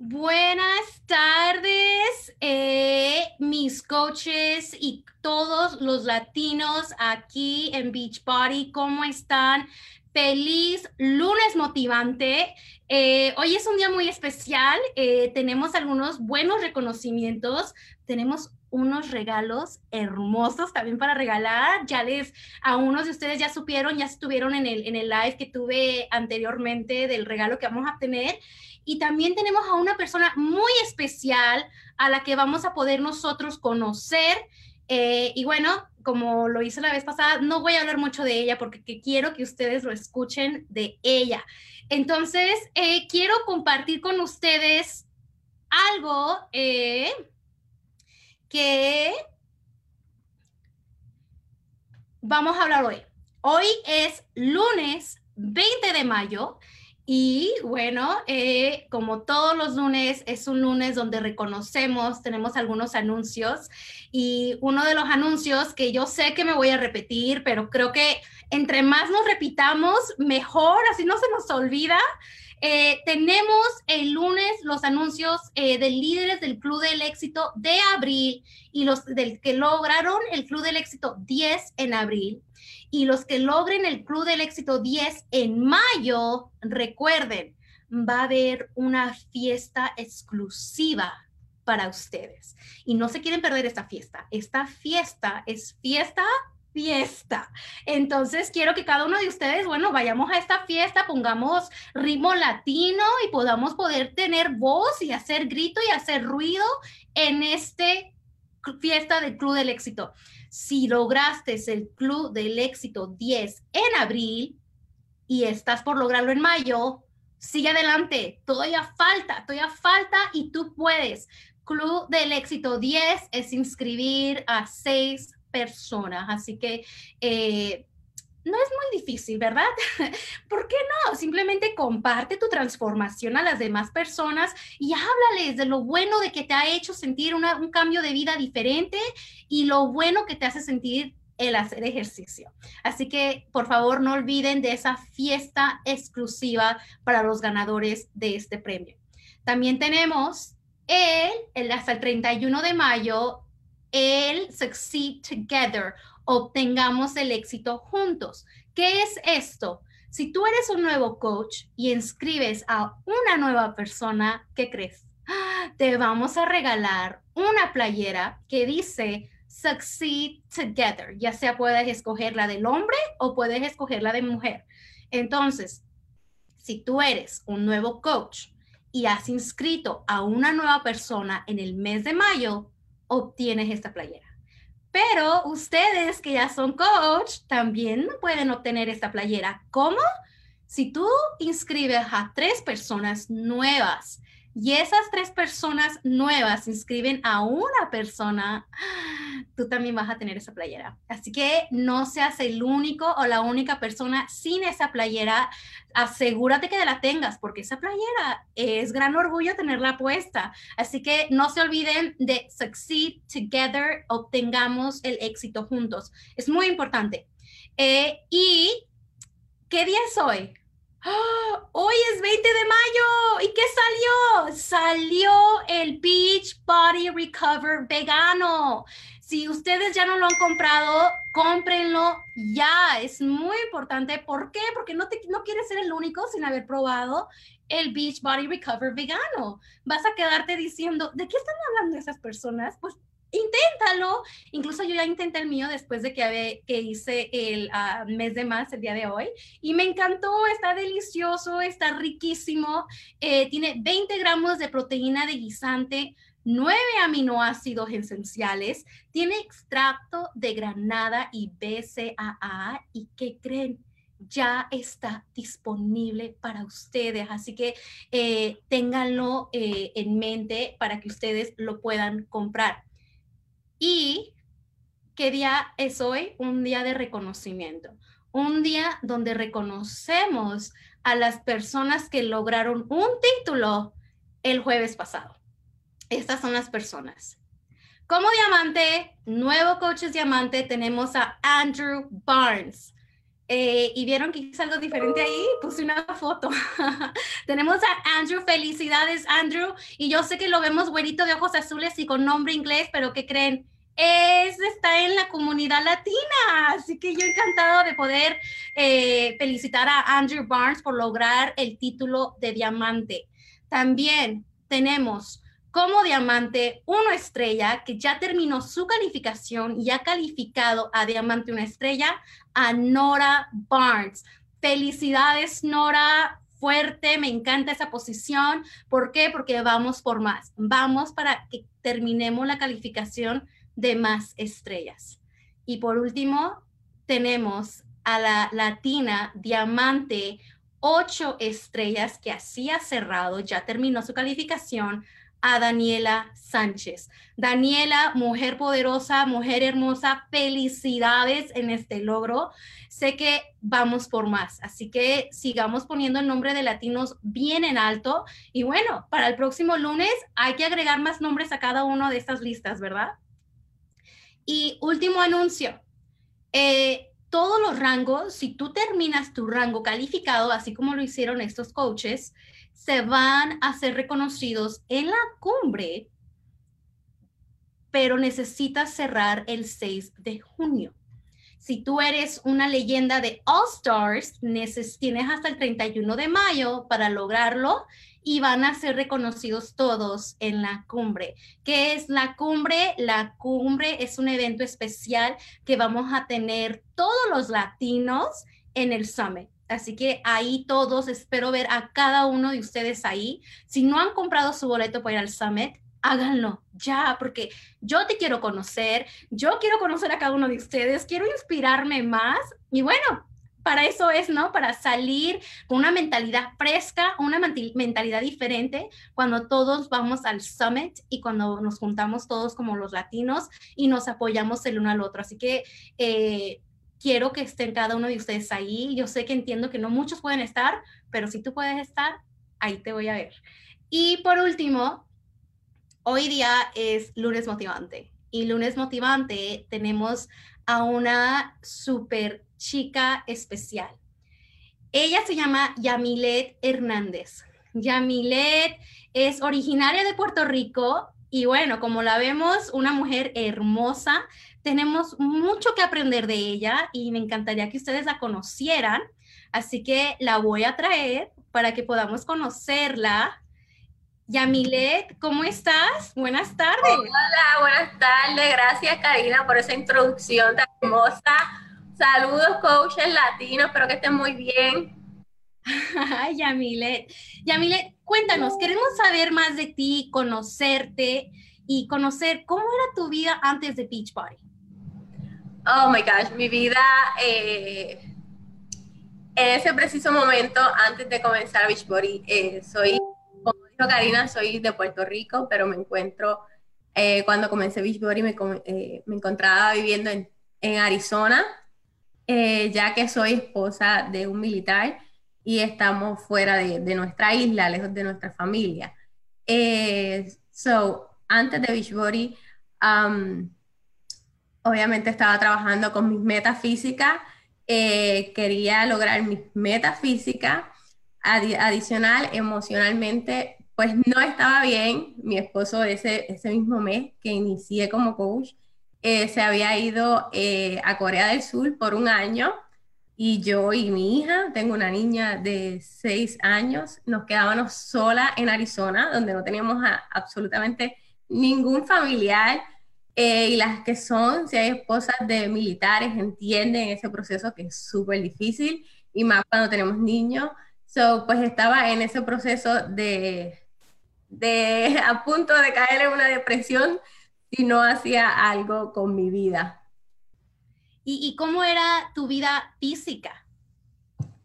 Buenas tardes, eh, mis coaches y todos los latinos aquí en Beach Party. ¿Cómo están? Feliz lunes motivante. Eh, hoy es un día muy especial. Eh, tenemos algunos buenos reconocimientos. Tenemos unos regalos hermosos también para regalar. Ya les, a unos de ustedes ya supieron, ya estuvieron en el, en el live que tuve anteriormente del regalo que vamos a tener. Y también tenemos a una persona muy especial a la que vamos a poder nosotros conocer. Eh, y bueno, como lo hice la vez pasada, no voy a hablar mucho de ella porque quiero que ustedes lo escuchen de ella. Entonces, eh, quiero compartir con ustedes algo eh, que vamos a hablar hoy. Hoy es lunes 20 de mayo y bueno, eh, como todos los lunes, es un lunes donde reconocemos, tenemos algunos anuncios y uno de los anuncios que yo sé que me voy a repetir, pero creo que entre más nos repitamos, mejor, así no se nos olvida. Eh, tenemos el lunes los anuncios eh, de líderes del Club del Éxito de abril y los del que lograron el Club del Éxito 10 en abril y los que logren el Club del Éxito 10 en mayo, recuerden, va a haber una fiesta exclusiva para ustedes. Y no se quieren perder esta fiesta. Esta fiesta es fiesta fiesta. Entonces, quiero que cada uno de ustedes, bueno, vayamos a esta fiesta, pongamos ritmo latino y podamos poder tener voz y hacer grito y hacer ruido en este fiesta del Club del Éxito. Si lograste el Club del Éxito 10 en abril y estás por lograrlo en mayo, sigue adelante. Todavía falta, todavía falta y tú puedes. Club del Éxito 10 es inscribir a seis personas. Así que eh, no es muy difícil, ¿verdad? ¿Por qué no? Simplemente comparte tu transformación a las demás personas y háblales de lo bueno de que te ha hecho sentir un cambio de vida diferente y lo bueno que te hace sentir el hacer ejercicio. Así que por favor no olviden de esa fiesta exclusiva para los ganadores de este premio. También tenemos el, el hasta el 31 de mayo el Succeed Together obtengamos el éxito juntos. ¿Qué es esto? Si tú eres un nuevo coach y inscribes a una nueva persona, ¿qué crees? Te vamos a regalar una playera que dice Succeed Together. Ya sea puedes escoger la del hombre o puedes escoger la de mujer. Entonces, si tú eres un nuevo coach y has inscrito a una nueva persona en el mes de mayo, obtienes esta playera. Pero ustedes que ya son coach también pueden obtener esta playera. ¿Cómo? Si tú inscribes a tres personas nuevas y esas tres personas nuevas inscriben a una persona, tú también vas a tener esa playera. Así que no seas el único o la única persona sin esa playera. Asegúrate que la tengas porque esa playera es gran orgullo tenerla puesta. Así que no se olviden de Succeed Together, obtengamos el éxito juntos. Es muy importante. Eh, ¿Y qué día es hoy? ¡Ah! Hoy es 20 de mayo. ¿Y qué salió? Salió el Beach Body Recover vegano. Si ustedes ya no lo han comprado, cómprenlo ya. Es muy importante. ¿Por qué? Porque no, te, no quieres ser el único sin haber probado el Beach Body Recover vegano. Vas a quedarte diciendo, ¿de qué están hablando esas personas? Pues inténtalo. Incluso yo ya intenté el mío después de que, hice el ah, mes de más el día de hoy y me encantó, está delicioso, está riquísimo, eh, tiene 20 gramos de proteína de guisante. 9 aminoácidos esenciales, tiene extracto de granada y BCAA y ¿qué creen? ya está disponible para ustedes. Así que eh, ténganlo eh, en mente para que ustedes lo puedan comprar. ¿Y qué día es hoy? Un día de reconocimiento. Un día donde reconocemos a las personas que lograron un título el jueves pasado. Estas son las personas. Como diamante, nuevo coaches diamante, tenemos a Andrew Barnes. Eh, y vieron que hice algo diferente ahí, puse una foto. Tenemos a Andrew, felicidades Andrew, y yo sé que lo vemos güerito de ojos azules y con nombre inglés, pero ¿qué creen? Es, está en la comunidad latina, así que yo encantado de poder eh, felicitar a Andrew Barnes por lograr el título de diamante. También tenemos como diamante una estrella que ya terminó su calificación y ha calificado a diamante una estrella a Nora Barnes. Felicidades, Nora. Fuerte, me encanta esa posición. ¿Por qué? Porque vamos por más. Vamos para que terminemos la calificación de más estrellas. Y por último, tenemos a la latina diamante ocho estrellas que así ha cerrado, ya terminó su calificación a Daniela Sánchez. Daniela, mujer poderosa, mujer hermosa, felicidades en este logro. Sé que vamos por más, así que sigamos poniendo el nombre de latinos bien en alto. Y bueno, para el próximo lunes hay que agregar más nombres a cada uno de estas listas, ¿verdad? Y último anuncio. Eh, todos los rangos, si tú terminas tu rango calificado, así como lo hicieron estos coaches, se van a ser reconocidos en la cumbre, pero necesitas cerrar el 6 de junio. Si tú eres una leyenda de All Stars, tienes hasta el 31 de mayo para lograrlo y van a ser reconocidos todos en la cumbre. ¿Qué es la cumbre? La cumbre es un evento especial que vamos a tener todos los latinos en el summit. Así que ahí todos, espero ver a cada uno de ustedes ahí. Si no han comprado su boleto para ir al summit, háganlo ya, porque yo te quiero conocer, yo quiero conocer a cada uno de ustedes, quiero inspirarme más y bueno, para eso es, ¿no? Para salir con una mentalidad fresca, una mentalidad diferente cuando todos vamos al summit y cuando nos juntamos todos como los latinos y nos apoyamos el uno al otro. Así que eh, quiero que estén cada uno de ustedes ahí. Yo sé que entiendo que no muchos pueden estar, pero si tú puedes estar, ahí te voy a ver. Y por último, hoy día es lunes motivante. Y lunes motivante tenemos a una súper chica especial. Ella se llama Yamilet Hernández. Yamilet es originaria de Puerto Rico y bueno, como la vemos, una mujer hermosa. Tenemos mucho que aprender de ella y me encantaría que ustedes la conocieran. Así que la voy a traer para que podamos conocerla. Yamilet, ¿cómo estás? Buenas tardes. Hola, buenas tardes. Gracias, Karina, por esa introducción tan hermosa. Saludos, coaches latinos, espero que estén muy bien. Yamilet, Yamilet, cuéntanos, queremos saber más de ti, conocerte y conocer cómo era tu vida antes de Beach Party. Oh my gosh, mi vida eh, en ese preciso momento, antes de comenzar Beach Body, eh, soy, como dijo Karina, soy de Puerto Rico, pero me encuentro, eh, cuando comencé Beach Body me, me encontraba viviendo en, en Arizona, eh, ya que soy esposa de un militar y estamos fuera de, nuestra isla, lejos de nuestra familia. Eh, so, antes de Beachbody, um, obviamente estaba trabajando con mis metas físicas, eh, quería lograr mis metas físicas, adicional, emocionalmente, pues no estaba bien. Mi esposo ese, ese mismo mes que inicié como coach, eh, se había ido eh, a Corea del Sur por un año y yo y mi hija, tengo una niña de seis años, nos quedábamos sola en Arizona, donde no teníamos absolutamente ningún familiar. Eh, y las que son, si hay esposas de militares, entienden ese proceso que es súper difícil y más cuando tenemos niños. So, pues estaba en ese proceso de, de a punto de caer en una depresión si no hacía algo con mi vida. ¿Y, cómo era tu vida física?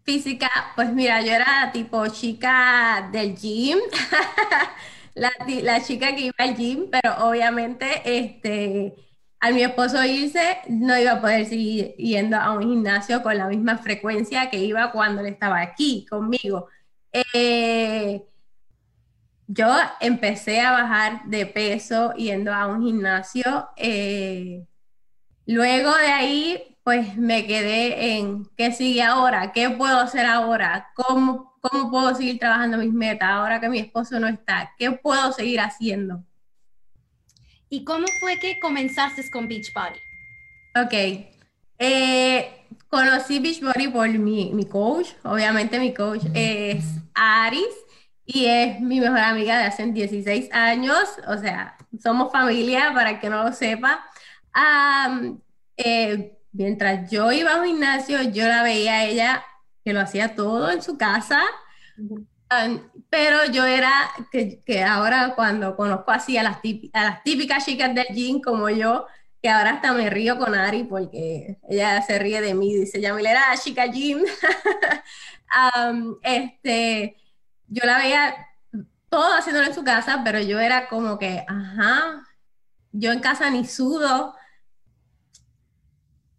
Física, pues mira, yo era tipo chica del gym, la, la, chica que iba al gym, pero obviamente este, al mi esposo irse no iba a poder seguir yendo a un gimnasio con la misma frecuencia que iba cuando él estaba aquí conmigo. Eh, yo empecé a bajar de peso yendo a un gimnasio. Eh, luego de ahí, pues me quedé en qué sigue ahora, qué puedo hacer ahora, cómo, cómo puedo seguir trabajando mis metas ahora que mi esposo no está, qué puedo seguir haciendo. ¿Y cómo fue que comenzaste con Beachbody? Ok. Eh, conocí Beachbody por mi, mi coach. Obviamente mi coach es Aris y es mi mejor amiga de hace 16 años. O sea, somos familia, para el que no lo sepa. Eh, mientras yo iba a un gimnasio, yo la veía a ella que lo hacía todo en su casa. pero yo era, que, que, ahora cuando conozco así a las, a las típicas chicas del gym como yo, que ahora hasta me río con Ari porque ella se ríe de mí, dice, Yamilera, chica gym. este, yo la veía todo haciéndolo en su casa, pero yo era como que, ajá, yo en casa ni sudo.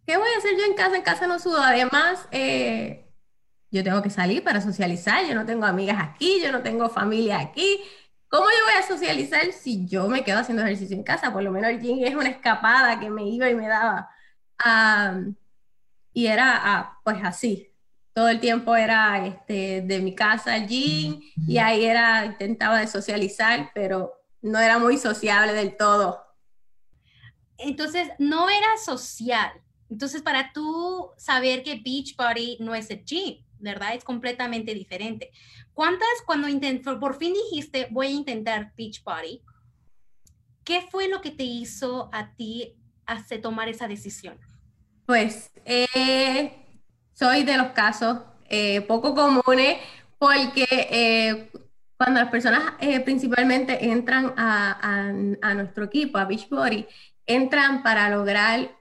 ¿Qué voy a hacer yo en casa? En casa no sudo. Además, eh, yo tengo que salir para socializar, yo no tengo amigas aquí, yo no tengo familia aquí. ¿Cómo yo voy a socializar si yo me quedo haciendo ejercicio en casa? Por lo menos el gym es una escapada que me iba y me daba. y era ah, pues así. Todo el tiempo era este, de mi casa al gym y ahí era, intentaba de socializar, pero no era muy sociable del todo. Entonces, no era social. Entonces, para tú saber que Beach Party no es el gym, ¿verdad? Es completamente diferente. ¿Cuántas, cuando por fin dijiste, voy a intentar Beach Party, qué fue lo que te hizo a ti hacer tomar esa decisión? Pues eh, soy de los casos eh, poco comunes porque eh, cuando las personas principalmente entran a, a, nuestro equipo, a Beachbody, entran para lograr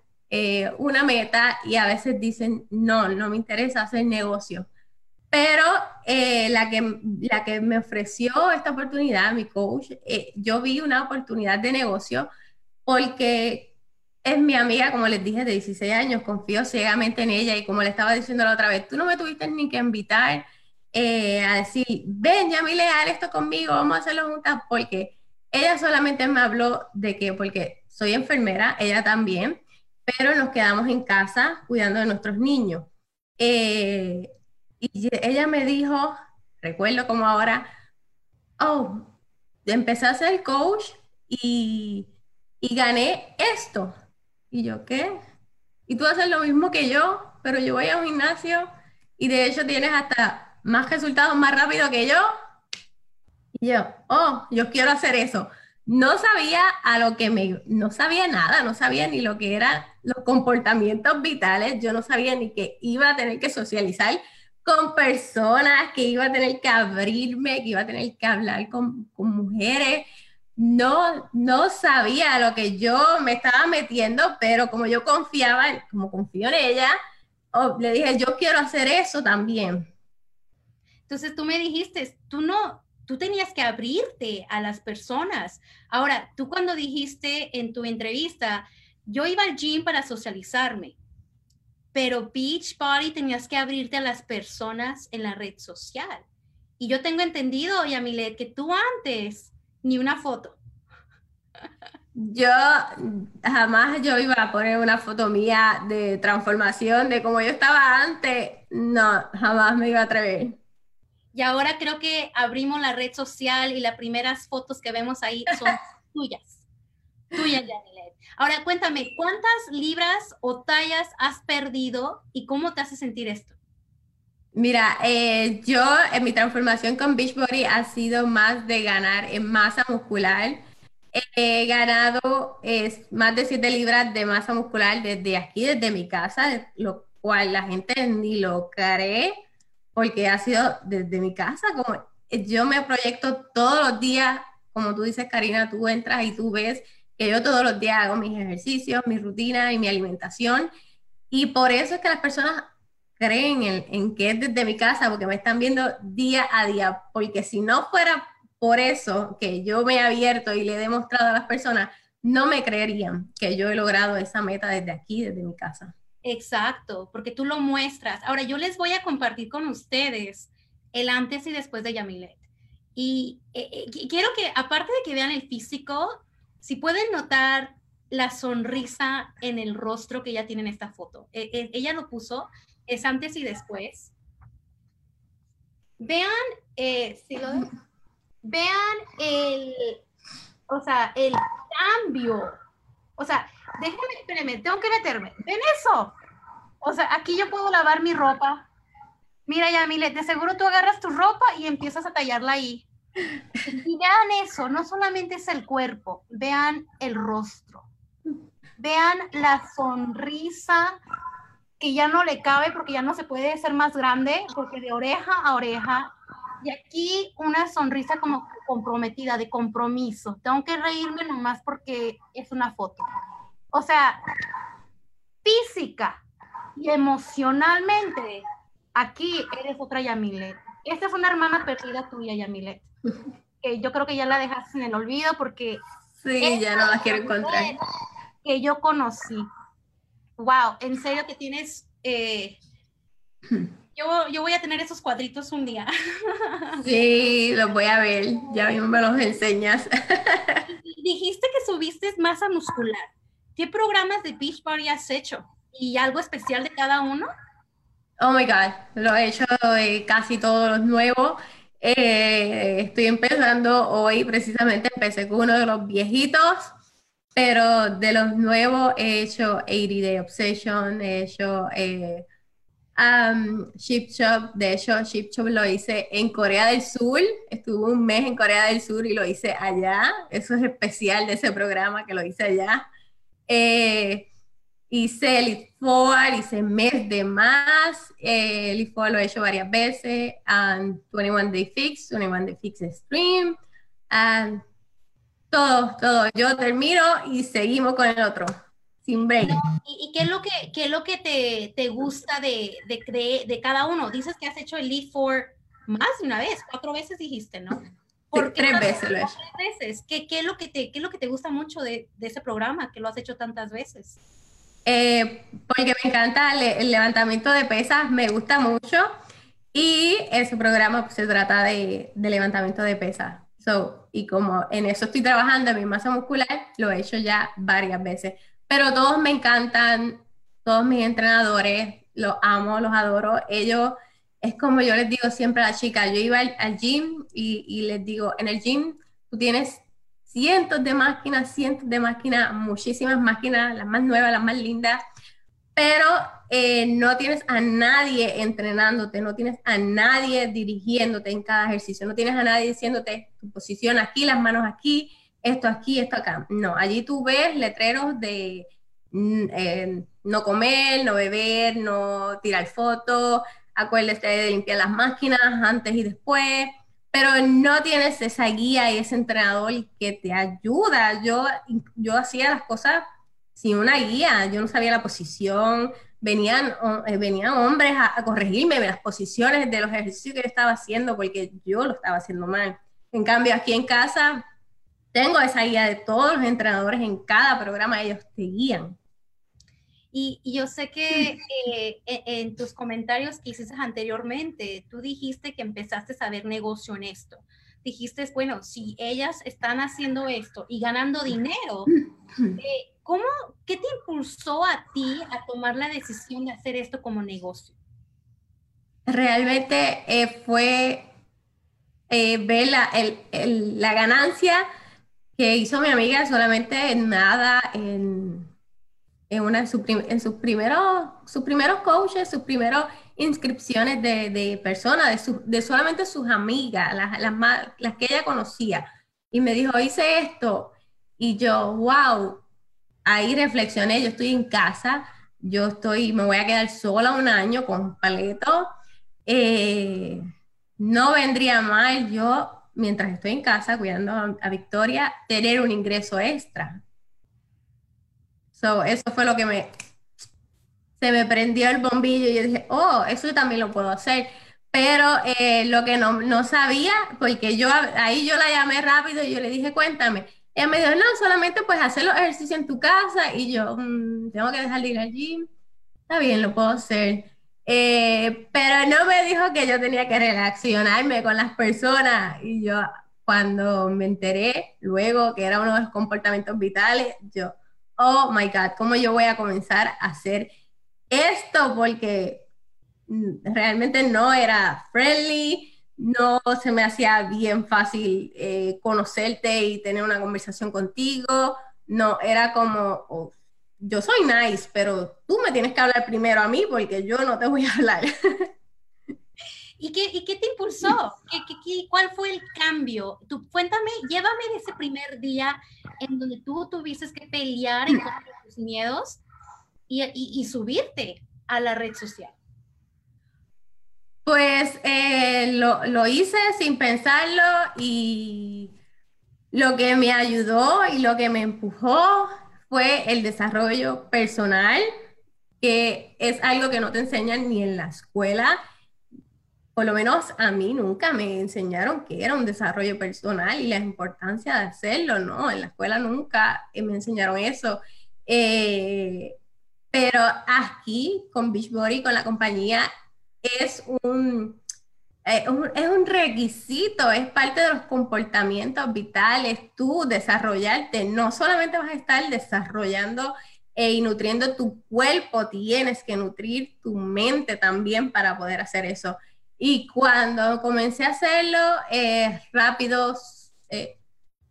una meta y a veces dicen, no, no me interesa hacer negocio. Pero eh, la, que, la que me ofreció esta oportunidad, mi coach, eh, yo vi una oportunidad de negocio porque es mi amiga, como les dije, de 16 años, confío ciegamente en ella y como le estaba diciendo la otra vez, tú no me tuviste ni que invitar eh, a decir, ven, ya me leal esto conmigo, vamos a hacerlo juntas, porque ella solamente me habló de que, porque soy enfermera, ella también, pero nos quedamos en casa cuidando de nuestros niños. Eh, y ella me dijo, recuerdo como ahora, oh, empecé a ser coach y, y gané esto. Y yo, ¿qué? Y tú haces lo mismo que yo, pero yo voy a un gimnasio y de hecho tienes hasta más resultados más rápido que yo. Y yo, oh, yo quiero hacer eso. No sabía a lo que me, no sabía nada, no sabía ni lo que eran los comportamientos vitales, yo no sabía ni que iba a tener que socializar con personas, que iba a tener que abrirme, que iba a tener que hablar con, mujeres. No, no sabía lo que yo me estaba metiendo, pero como yo confiaba, como confío en ella, oh, le dije, yo quiero hacer eso también. Entonces tú me dijiste, tú no, tú tenías que abrirte a las personas. Ahora, tú cuando dijiste en tu entrevista, yo iba al gym para socializarme, pero Beach Body tenías que abrirte a las personas en la red social. Y yo tengo entendido, Yamilet, que tú antes ni una foto. Yo jamás yo iba a poner una foto mía de transformación de como yo estaba antes. No, jamás me iba a atrever. Y ahora creo que abrimos la red social y las primeras fotos que vemos ahí son tuyas. Tuyas, Yamilet. Ahora cuéntame, ¿cuántas libras o tallas has perdido y cómo te hace sentir esto? Mira, eh, yo en mi transformación con Beachbody ha sido más de ganar en masa muscular. He ganado más de 7 libras de masa muscular desde aquí, desde mi casa, lo cual la gente ni lo cree porque ha sido desde mi casa. Como yo me proyecto todos los días, como tú dices, Karina, tú entras y tú ves que yo todos los días hago mis ejercicios, mi rutina y mi alimentación. Y por eso es que las personas creen en, que es desde mi casa, porque me están viendo día a día, porque si no fuera por eso que yo me he abierto y le he demostrado a las personas, no me creerían que yo he logrado esa meta desde aquí, desde mi casa. Exacto, porque tú lo muestras. Ahora yo les voy a compartir con ustedes el antes y después de Yamilet. Y eh, eh, quiero que, aparte de que vean el físico, si pueden notar la sonrisa en el rostro que ella tiene en esta foto. E, e, ella lo puso, es antes y después. Vean, eh, si lo vean el, o sea, el cambio. O sea, déjenme, espérenme, tengo que meterme. ¿Ven eso? O sea, aquí yo puedo lavar mi ropa. Mira, Yamile, de seguro tú agarras tu ropa y empiezas a tallarla ahí. Y vean eso, no solamente es el cuerpo, vean el rostro. Vean la sonrisa que ya no le cabe porque ya no se puede ser más grande, porque de oreja a oreja. Y aquí una sonrisa como comprometida, de compromiso. Tengo que reírme nomás porque es una foto. O sea, física y emocionalmente, aquí eres otra Yamilet. Esta es una hermana perdida tuya, Yamilet. Que yo creo que ya la dejaste en el olvido porque... Sí, ya no la quiero encontrar. Que yo conocí. Wow, en serio que tienes... Eh, yo, yo voy a tener esos cuadritos un día. Sí, los voy a ver. Ya mismo me los enseñas. Dijiste que subiste masa muscular. ¿Qué programas de Beachbody has hecho? ¿Y algo especial de cada uno? Oh my God, lo he hecho eh, casi todos los nuevos. Eh, estoy empezando hoy, precisamente empecé con uno de los viejitos, pero de los nuevos he hecho 80 Day Obsession, he hecho eh, um, Ship Shop. De hecho, Ship Shop lo hice en Corea del Sur. Estuve un mes en Corea del Sur y lo hice allá. Eso es especial de ese programa que lo hice allá. Eh, hice Four, hice mes de más. Eh, Four lo he hecho varias veces. And 21 Day Fix, 21 Day Fix Stream. And todo, todo. Yo termino y seguimos con el otro. Sin break. ¿Y, qué es lo que, qué es lo que te, te gusta de, de, de, cada uno? Dices que has hecho el Elite Four más de una vez, cuatro veces dijiste, ¿no? Tres veces lo he hecho. Tres veces. ¿Qué, qué, es lo que te, ¿Qué es lo que te gusta mucho de, de ese programa que lo has hecho tantas veces? Eh, porque me encanta el, levantamiento de pesas, me gusta mucho. Y ese programa pues, se trata de, de, levantamiento de pesas. So, y como en eso estoy trabajando, en mi masa muscular, lo he hecho ya varias veces. Pero todos me encantan, todos mis entrenadores, los amo, los adoro. Ellos, es como yo les digo siempre a las chicas, yo iba al, al gym y, y les digo, en el gym tú tienes cientos de máquinas, cientos de máquinas, muchísimas máquinas, las más nuevas, las más lindas, pero eh, no tienes a nadie entrenándote, no tienes a nadie dirigiéndote en cada ejercicio, no tienes a nadie diciéndote tu posición aquí, las manos aquí, esto aquí, esto acá. No, allí tú ves letreros de mm, eh, no comer, no beber, no tirar fotos, acuérdate de limpiar las máquinas antes y después pero no tienes esa guía y ese entrenador que te ayuda. Yo, yo hacía las cosas sin una guía, yo no sabía la posición, venían, eh, venían hombres a, corregirme las posiciones de los ejercicios que estaba haciendo porque yo lo estaba haciendo mal. En cambio, aquí en casa tengo esa guía de todos los entrenadores en cada programa, ellos te guían. Y, yo sé que eh, en, tus comentarios que hiciste anteriormente, tú dijiste que empezaste a ver negocio en esto. Dijiste, bueno, si ellas están haciendo esto y ganando dinero, eh, ¿cómo, qué te impulsó a ti a tomar la decisión de hacer esto como negocio? Realmente eh, fue ver la, la ganancia que hizo mi amiga solamente nada en en, una, en, sus, primeros, sus primeros coaches, sus primeros inscripciones de, de personas, de, de, solamente sus amigas, las, las, que ella conocía. Y me dijo, hice esto. Y yo, wow, ahí reflexioné, yo estoy en casa, yo estoy, me voy a quedar sola un año completo. Eh, no vendría mal yo, mientras estoy en casa cuidando a Victoria, tener un ingreso extra eso fue lo que me, se me prendió el bombillo y yo dije, oh, eso también lo puedo hacer. Pero eh, lo que no, no, sabía, porque yo ahí yo la llamé rápido y yo le dije, cuéntame. Ella me dijo, no, solamente pues hacer los ejercicios en tu casa y yo, mm, tengo que dejar de ir al. Está bien, lo puedo hacer. Eh, pero no me dijo que yo tenía que relacionarme con las personas y yo cuando me enteré luego que era uno de los comportamientos vitales, yo, oh my God, ¿cómo yo voy a comenzar a hacer esto? Porque mm, realmente no era friendly, no se me hacía bien fácil eh, conocerte y tener una conversación contigo, no, era como, oh, yo soy nice, pero tú me tienes que hablar primero a mí porque yo no te voy a hablar. ¿Y qué, y qué te impulsó? ¿Qué, qué, cuál fue el cambio? Tú, cuéntame, llévame de ese primer día en donde tú tuviste que pelear en contra de tus miedos y, y, subirte a la red social. Pues eh, lo, lo, hice sin pensarlo y lo que me ayudó y lo que me empujó fue el desarrollo personal, que es algo que no te enseñan ni en la escuela. Por lo menos a mí nunca me enseñaron que era un desarrollo personal y la importancia de hacerlo, ¿no? En la escuela nunca me enseñaron eso. Eh, pero aquí con Beachbody, con la compañía, es un, eh, es un requisito, es parte de los comportamientos vitales, tú desarrollarte, no solamente vas a estar desarrollando eh, y nutriendo tu cuerpo, tienes que nutrir tu mente también para poder hacer eso. Y cuando comencé a hacerlo, eh, rápido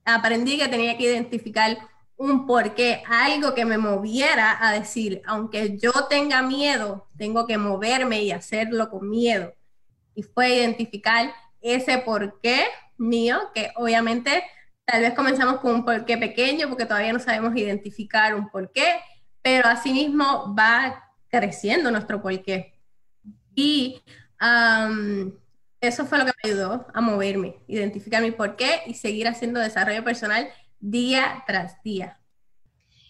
aprendí que tenía que identificar un porqué, algo que me moviera a decir, aunque yo tenga miedo, tengo que moverme y hacerlo con miedo. Y fue identificar ese porqué mío, que obviamente tal vez comenzamos con un porqué pequeño, porque todavía no sabemos identificar un porqué, pero asimismo va creciendo nuestro porqué. Y eso fue lo que me ayudó a moverme, identificar mi porqué y seguir haciendo desarrollo personal día tras día.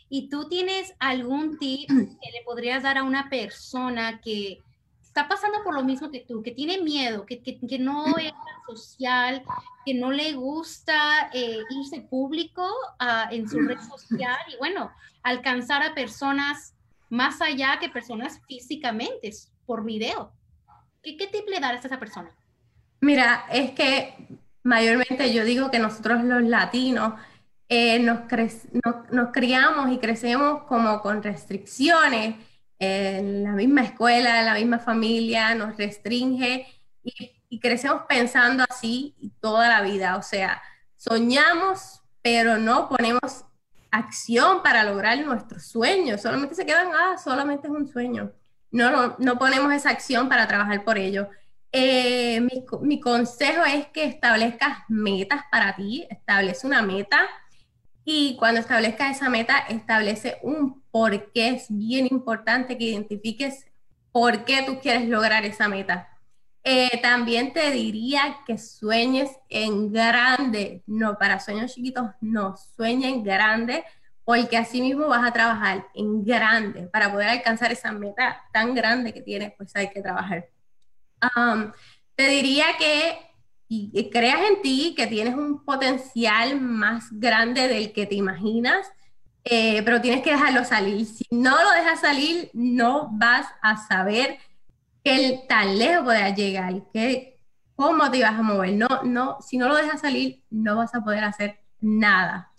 ¿Y tú tienes algún tip que le podrías dar a una persona que está pasando por lo mismo que tú, que tiene miedo, que, que, que no es social, que no le gusta eh, irse público uh, en su red social y bueno, alcanzar a personas más allá que personas físicamente, por video? ¿Qué, qué tip le das a esa persona? Mira, es que mayormente yo digo que nosotros los latinos eh, nos, nos, criamos y crecemos como con restricciones. en la misma escuela, en la misma familia, nos restringe y, y crecemos pensando así toda la vida. O sea, soñamos, pero no ponemos acción para lograr nuestros sueños. Solamente se quedan, ah, solamente es un sueño. No, no, no ponemos esa acción para trabajar por ello. Eh, mi, consejo es que establezcas metas para ti, establece una meta y cuando establezcas esa meta, establece un por qué. Es bien importante que identifiques por qué tú quieres lograr esa meta. Eh, también te diría que sueñes en grande, no para sueños chiquitos, no, sueña en grande, porque así mismo vas a trabajar en grande. Para poder alcanzar esa meta tan grande que tienes, pues hay que trabajar. Um, te diría que creas en ti que tienes un potencial más grande del que te imaginas, eh, pero tienes que dejarlo salir. Si no lo dejas salir, no vas a saber qué tan lejos puedes llegar, qué, cómo te vas a mover. No, no, si no lo dejas salir, no vas a poder hacer nada.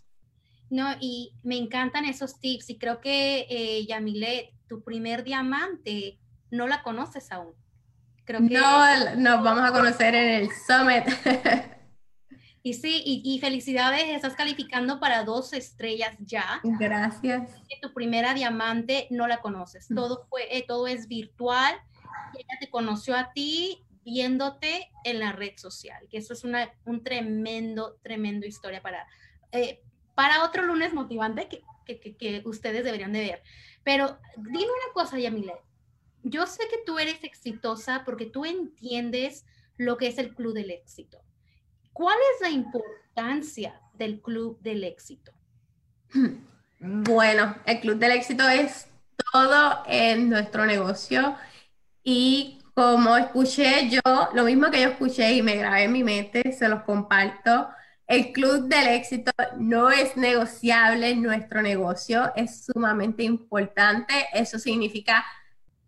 No, y me encantan esos tips y creo que, eh, Yamilet, tu primer diamante no la conoces aún. Creo que... No, nos vamos a conocer en el Summit. Y sí, y, felicidades, estás calificando para dos estrellas ya. Gracias. tu primera diamante no la conoces, mm. todo, fue, eh, todo es virtual. ella te conoció a ti viéndote en la red social, que eso es una un tremendo, tremendo historia para, eh, para otro lunes motivante que, que, que, ustedes deberían de ver. Pero dime una cosa, Yamile, yo sé que tú eres exitosa porque tú entiendes lo que es el club del éxito. ¿Cuál es la importancia del club del éxito? Bueno, el club del éxito es todo en nuestro negocio y como escuché yo, lo mismo que yo escuché y me grabé en mi mente, se los comparto. El club del éxito no es negociable nuestro negocio, es sumamente importante. Eso significa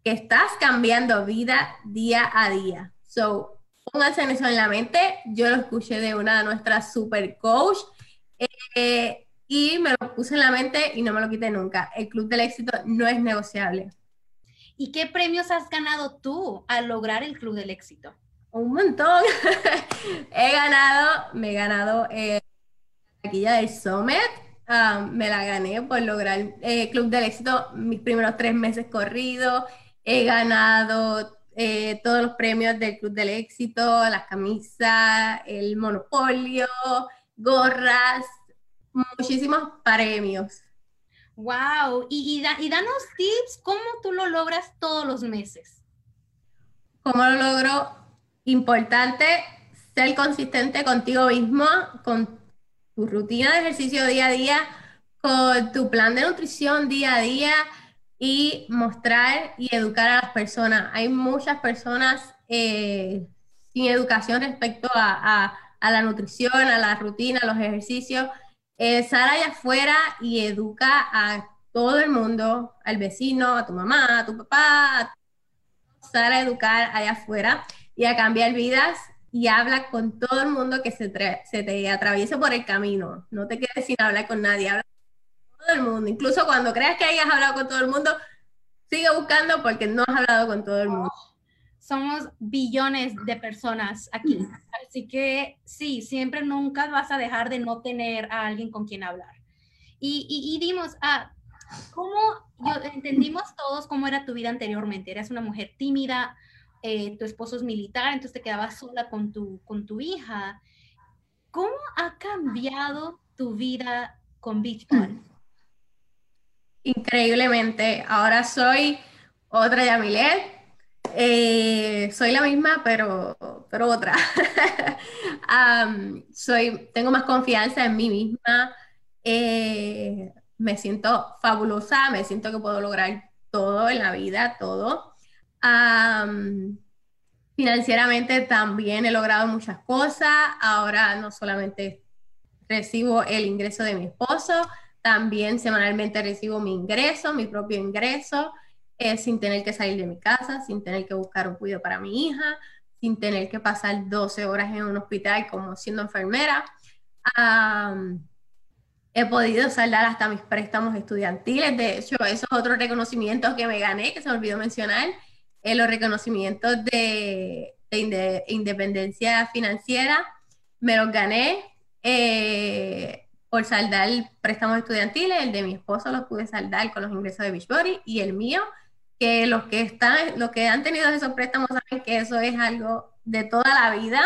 que estás cambiando vida día a día. So, pónganse eso en la mente. Yo lo escuché de una de nuestras super coach. Eh, y me lo puse en la mente y no me lo quité nunca. El Club del Éxito no es negociable. ¿Y qué premios has ganado tú al lograr el Club del Éxito? Un montón. he ganado, me he ganado eh, la taquilla del Summit. Ah, me la gané por lograr el eh, Club del Éxito mis primeros tres meses corridos. He ganado eh, todos los premios del Club del Éxito, las camisas, el monopolio, gorras, muchísimos premios. Wow, y, y, danos tips, ¿cómo tú lo logras todos los meses? ¿Cómo lo logro? Importante ser consistente contigo mismo, con tu rutina de ejercicio día a día, con tu plan de nutrición día a día y mostrar y educar a las personas. Hay muchas personas eh, sin educación respecto a, a la nutrición, a la rutina, a los ejercicios eh, sal allá afuera y educa a todo el mundo, al vecino, a tu mamá, a tu papá, sal a educar allá afuera y a cambiar vidas y habla con todo el mundo que se, te atraviese por el camino. No te quedes sin hablar con nadie, habla con todo el mundo. Incluso cuando creas que hayas hablado con todo el mundo, sigue buscando porque no has hablado con todo el mundo somos billones de personas aquí. Así que sí, siempre nunca vas a dejar de no tener a alguien con quien hablar. Y, y, dimos, ah, ¿cómo yo, entendimos todos cómo era tu vida anteriormente? Eras una mujer tímida, eh, tu esposo es militar, entonces te quedabas sola con tu, con tu hija. ¿Cómo ha cambiado tu vida con Beachbody? Increíblemente. Ahora soy otra Yamilet, eh, soy la misma, pero, pero otra. soy, tengo más confianza en mí misma. Eh, me siento fabulosa, me siento que puedo lograr todo en la vida, todo. Financieramente también he logrado muchas cosas. Ahora no solamente recibo el ingreso de mi esposo, también semanalmente recibo mi ingreso, mi propio ingreso sin tener que salir de mi casa, sin tener que buscar un cuidado para mi hija, sin tener que pasar 12 horas en un hospital como siendo enfermera. he podido saldar hasta mis préstamos estudiantiles. De hecho, esos otros reconocimientos que me gané, que se me olvidó mencionar, eh, los reconocimientos de, independencia financiera, me los gané eh, por saldar préstamos estudiantiles. El de mi esposo los pude saldar con los ingresos de Beachbody y el mío que los que están, los que han tenido esos préstamos saben que eso es algo de toda la vida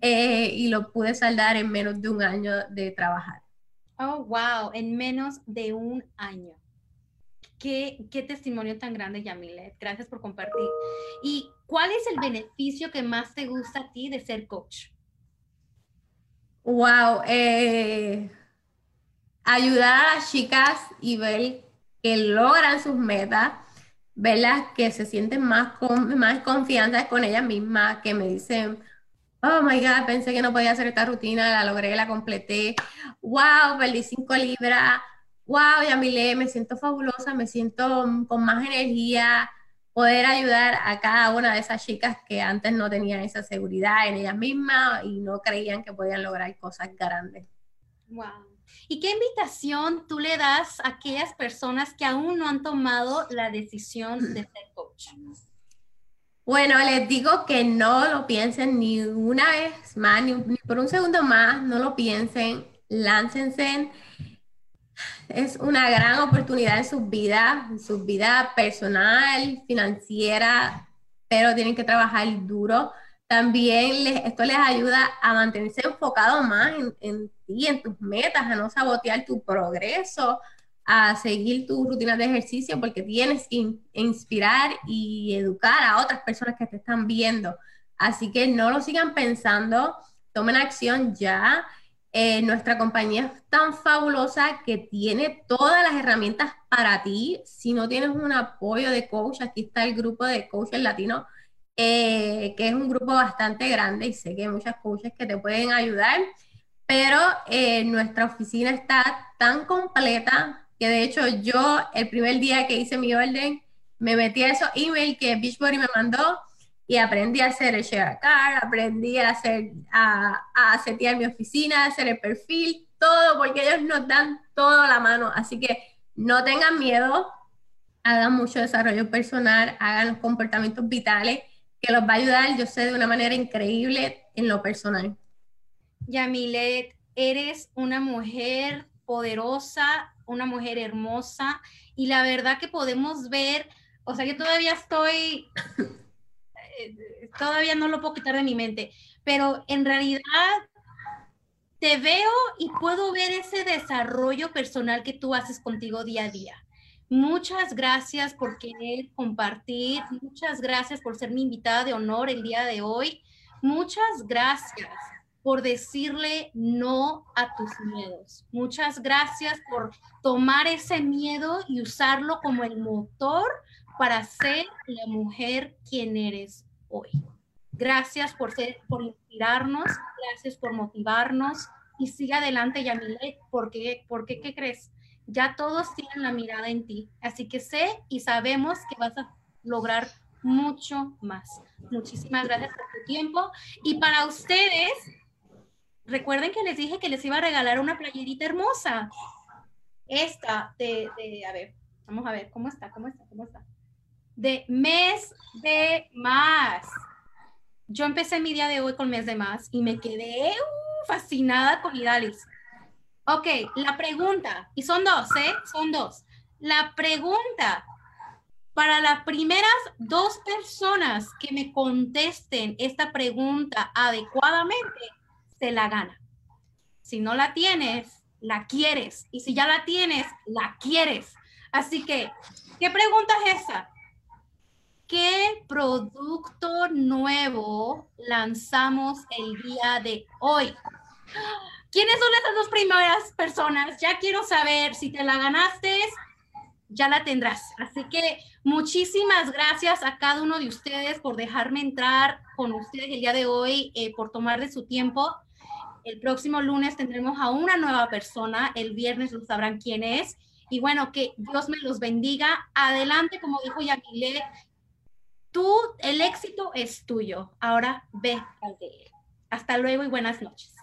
eh, y lo pude saldar en menos de un año de trabajar. Oh, wow, en menos de un año. Qué, qué testimonio tan grande, Yamilet. Gracias por compartir. ¿Y cuál es el beneficio que más te gusta a ti de ser coach? Wow, eh, ayudar a las chicas y ver que logran sus metas ¿verdad? Que se sienten más, con, más confianza con ellas mismas, que me dicen, oh my God, pensé que no podía hacer esta rutina, la logré, la completé, wow, perdí cinco libras, wow, Yamile, me siento fabulosa, me siento con más energía, poder ayudar a cada una de esas chicas que antes no tenían esa seguridad en ellas mismas y no creían que podían lograr cosas grandes. Wow. ¿Y qué invitación tú le das a aquellas personas que aún no han tomado la decisión de ser coach? Bueno, les digo que no lo piensen ni una vez más, ni, por un segundo más, no lo piensen, láncense. Es una gran oportunidad en sus vidas, en su vida personal, financiera, pero tienen que trabajar duro también esto les ayuda a mantenerse enfocado más en, ti, en tus metas, a no sabotear tu progreso, a seguir tu rutina de ejercicio, porque tienes que inspirar y educar a otras personas que te están viendo. Así que no lo sigan pensando, tomen acción ya. Eh, nuestra compañía es tan fabulosa que tiene todas las herramientas para ti. Si no tienes un apoyo de coach, aquí está el grupo de coaches latinos eh, que es un grupo bastante grande y sé que hay muchas coaches que te pueden ayudar, pero eh, nuestra oficina está tan completa que de hecho yo el primer día que hice mi orden me metí a esos emails que Beachbody me mandó y aprendí a hacer el share card, aprendí a hacer, a, a setear mi oficina, a hacer el perfil, todo, porque ellos nos dan todo la mano. Así que no tengan miedo, hagan mucho desarrollo personal, hagan los comportamientos vitales, que los va a ayudar, yo sé, de una manera increíble en lo personal. Yamilet, eres una mujer poderosa, una mujer hermosa, y la verdad que podemos ver, o sea, yo todavía estoy, todavía no lo puedo quitar de mi mente, pero en realidad te veo y puedo ver ese desarrollo personal que tú haces contigo día a día. Muchas gracias por querer compartir, muchas gracias por ser mi invitada de honor el día de hoy, muchas gracias por decirle no a tus miedos. Muchas gracias por tomar ese miedo y usarlo como el motor para ser la mujer quien eres hoy. Gracias por, ser, por inspirarnos, gracias por motivarnos y sigue adelante, Yamilet, porque, porque, ¿qué crees? Ya todos tienen la mirada en ti, así que sé y sabemos que vas a lograr mucho más. Muchísimas gracias por tu tiempo y para ustedes, recuerden que les dije que les iba a regalar una playerita hermosa. Esta de, de a ver, vamos a ver, ¿cómo está? ¿Cómo está? ¿Cómo está? De mes de más yo empecé mi día de hoy con mes de más y me quedé uh, fascinada con Idalis. Ok, la pregunta, y son dos, ¿eh? Son dos. La pregunta para las primeras dos personas que me contesten esta pregunta adecuadamente, se la gana. Si no la tienes, la quieres. Y si ya la tienes, la quieres. Así que, ¿qué pregunta es esa? ¿Qué producto nuevo lanzamos el día de hoy? ¿Quiénes son esas dos primeras personas? Ya quiero saber si te la ganaste, ya la tendrás. Así que muchísimas gracias a cada uno de ustedes por dejarme entrar con ustedes el día de hoy, eh, por tomar de su tiempo. El próximo lunes tendremos a una nueva persona, el viernes lo sabrán quién es. Y bueno, que Dios me los bendiga. Adelante, como dijo Yamile, Tú, el éxito es tuyo. Ahora ve al de él. Hasta luego y buenas noches.